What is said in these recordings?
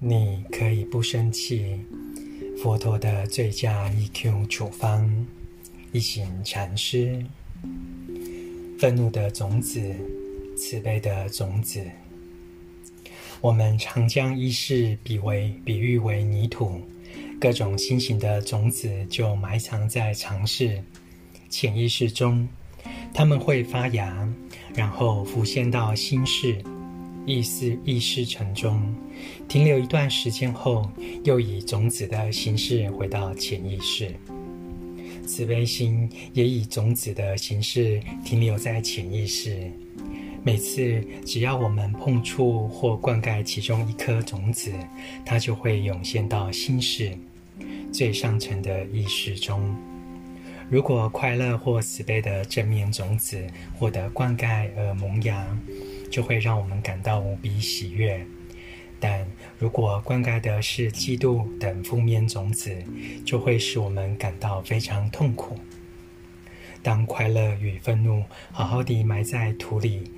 你可以不生气。佛陀的最佳 EQ 处方，一行禅师。愤怒的种子，慈悲的种子。我们常将意识比为比喻为泥土，各种新型的种子就埋藏在常识、潜意识中，它们会发芽，然后浮现到心事。意识意识层中停留一段时间后，又以种子的形式回到潜意识。慈悲心也以种子的形式停留在潜意识。每次只要我们碰触或灌溉其中一颗种子，它就会涌现到心识最上层的意识中。如果快乐或慈悲的正面种子获得灌溉而萌芽，就会让我们感到无比喜悦，但如果灌溉的是嫉妒等负面种子，就会使我们感到非常痛苦。当快乐与愤怒好好地埋在土里，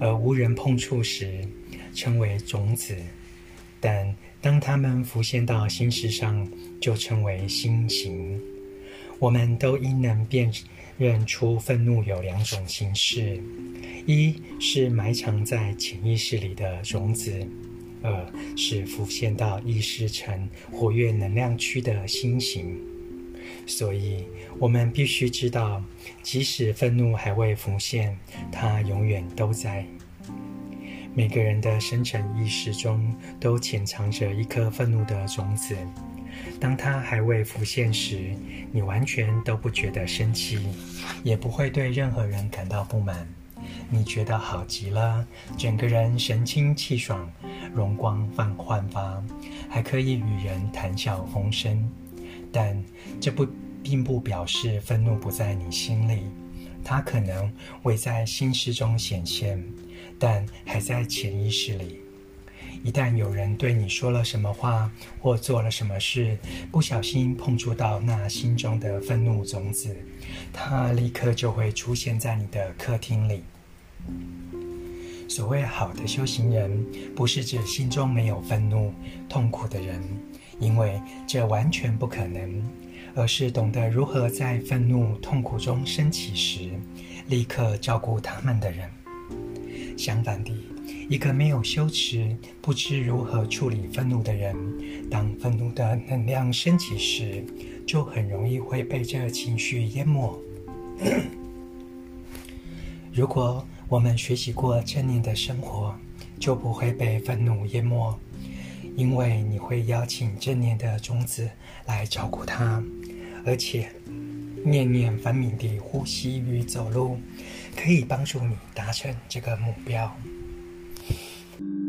而无人碰触时，称为种子；但当它们浮现到心识上，就称为心型。我们都应能辨认出愤怒有两种形式：一是埋藏在潜意识里的种子；二是浮现到意识层活跃能量区的心形。所以，我们必须知道，即使愤怒还未浮现，它永远都在。每个人的深层意识中都潜藏着一颗愤怒的种子。当它还未浮现时，你完全都不觉得生气，也不会对任何人感到不满。你觉得好极了，整个人神清气爽，容光焕焕发，还可以与人谈笑风生。但这不并不表示愤怒不在你心里，它可能未在心识中显现，但还在潜意识里。一旦有人对你说了什么话，或做了什么事，不小心碰触到那心中的愤怒种子，它立刻就会出现在你的客厅里。所谓好的修行人，不是指心中没有愤怒、痛苦的人，因为这完全不可能，而是懂得如何在愤怒、痛苦中升起时，立刻照顾他们的人。相反地，一个没有羞耻、不知如何处理愤怒的人，当愤怒的能量升起时，就很容易会被这情绪淹没。如果我们学习过正念的生活，就不会被愤怒淹没，因为你会邀请正念的种子来照顾它，而且念念分明地呼吸与走路，可以帮助你达成这个目标。thank you